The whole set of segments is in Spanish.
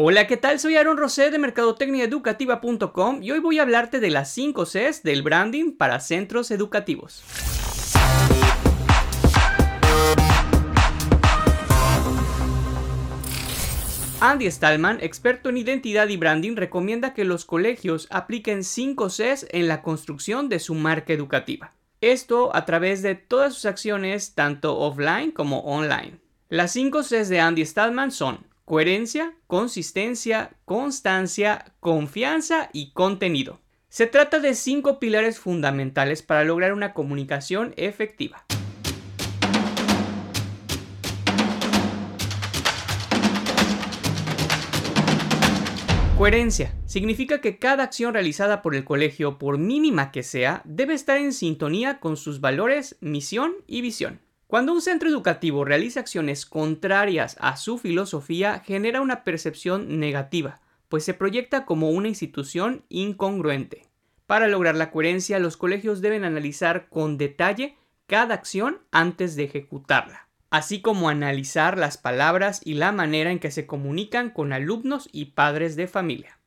Hola, ¿qué tal? Soy Aaron Rosé de mercadotecniaeducativa.com y hoy voy a hablarte de las 5 Cs del branding para centros educativos. Andy Stallman, experto en identidad y branding, recomienda que los colegios apliquen 5 Cs en la construcción de su marca educativa. Esto a través de todas sus acciones, tanto offline como online. Las 5 Cs de Andy Stallman son coherencia, consistencia, constancia, confianza y contenido. Se trata de cinco pilares fundamentales para lograr una comunicación efectiva. Coherencia. Significa que cada acción realizada por el colegio, por mínima que sea, debe estar en sintonía con sus valores, misión y visión. Cuando un centro educativo realiza acciones contrarias a su filosofía, genera una percepción negativa, pues se proyecta como una institución incongruente. Para lograr la coherencia, los colegios deben analizar con detalle cada acción antes de ejecutarla así como analizar las palabras y la manera en que se comunican con alumnos y padres de familia.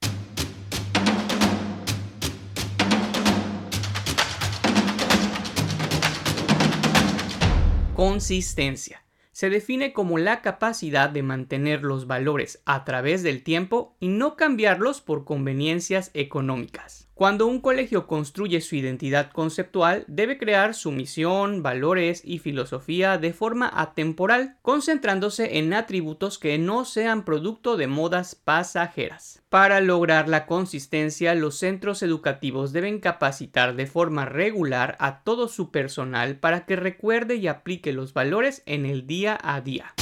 Consistencia. Se define como la capacidad de mantener los valores a través del tiempo y no cambiarlos por conveniencias económicas. Cuando un colegio construye su identidad conceptual, debe crear su misión, valores y filosofía de forma atemporal, concentrándose en atributos que no sean producto de modas pasajeras. Para lograr la consistencia, los centros educativos deben capacitar de forma regular a todo su personal para que recuerde y aplique los valores en el día a día.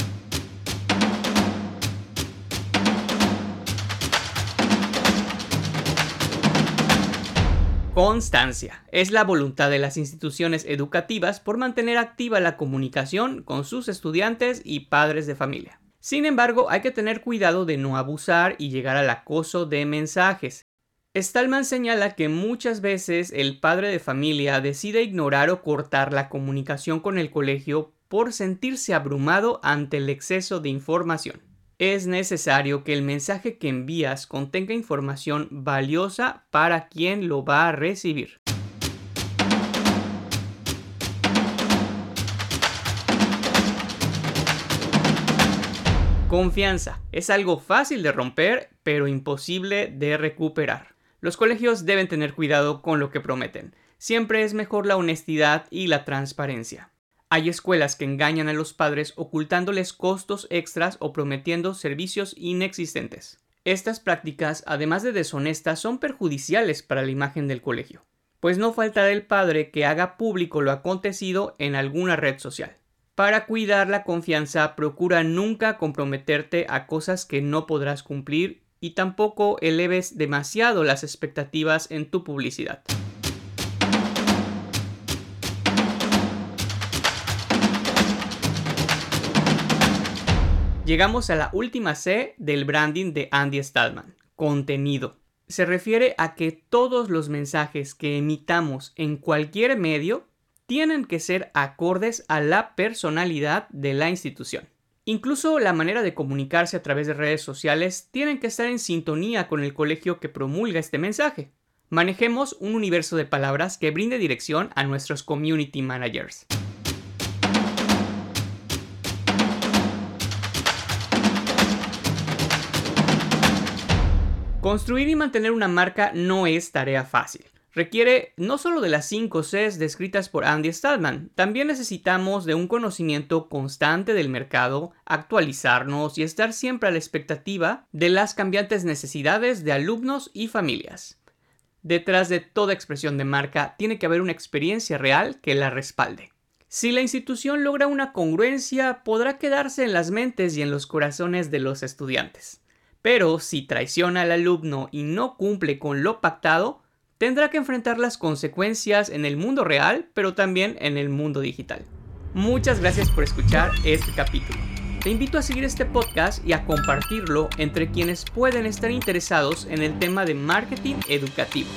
Constancia. Es la voluntad de las instituciones educativas por mantener activa la comunicación con sus estudiantes y padres de familia. Sin embargo, hay que tener cuidado de no abusar y llegar al acoso de mensajes. Stallman señala que muchas veces el padre de familia decide ignorar o cortar la comunicación con el colegio por sentirse abrumado ante el exceso de información es necesario que el mensaje que envías contenga información valiosa para quien lo va a recibir. Confianza. Es algo fácil de romper, pero imposible de recuperar. Los colegios deben tener cuidado con lo que prometen. Siempre es mejor la honestidad y la transparencia. Hay escuelas que engañan a los padres ocultándoles costos extras o prometiendo servicios inexistentes. Estas prácticas, además de deshonestas, son perjudiciales para la imagen del colegio, pues no faltará el padre que haga público lo acontecido en alguna red social. Para cuidar la confianza, procura nunca comprometerte a cosas que no podrás cumplir y tampoco eleves demasiado las expectativas en tu publicidad. Llegamos a la última C del branding de Andy Stallman, contenido. Se refiere a que todos los mensajes que emitamos en cualquier medio tienen que ser acordes a la personalidad de la institución. Incluso la manera de comunicarse a través de redes sociales tienen que estar en sintonía con el colegio que promulga este mensaje. Manejemos un universo de palabras que brinde dirección a nuestros community managers. Construir y mantener una marca no es tarea fácil. Requiere no solo de las 5 Cs descritas por Andy Stallman, también necesitamos de un conocimiento constante del mercado, actualizarnos y estar siempre a la expectativa de las cambiantes necesidades de alumnos y familias. Detrás de toda expresión de marca tiene que haber una experiencia real que la respalde. Si la institución logra una congruencia, podrá quedarse en las mentes y en los corazones de los estudiantes. Pero si traiciona al alumno y no cumple con lo pactado, tendrá que enfrentar las consecuencias en el mundo real, pero también en el mundo digital. Muchas gracias por escuchar este capítulo. Te invito a seguir este podcast y a compartirlo entre quienes pueden estar interesados en el tema de marketing educativo.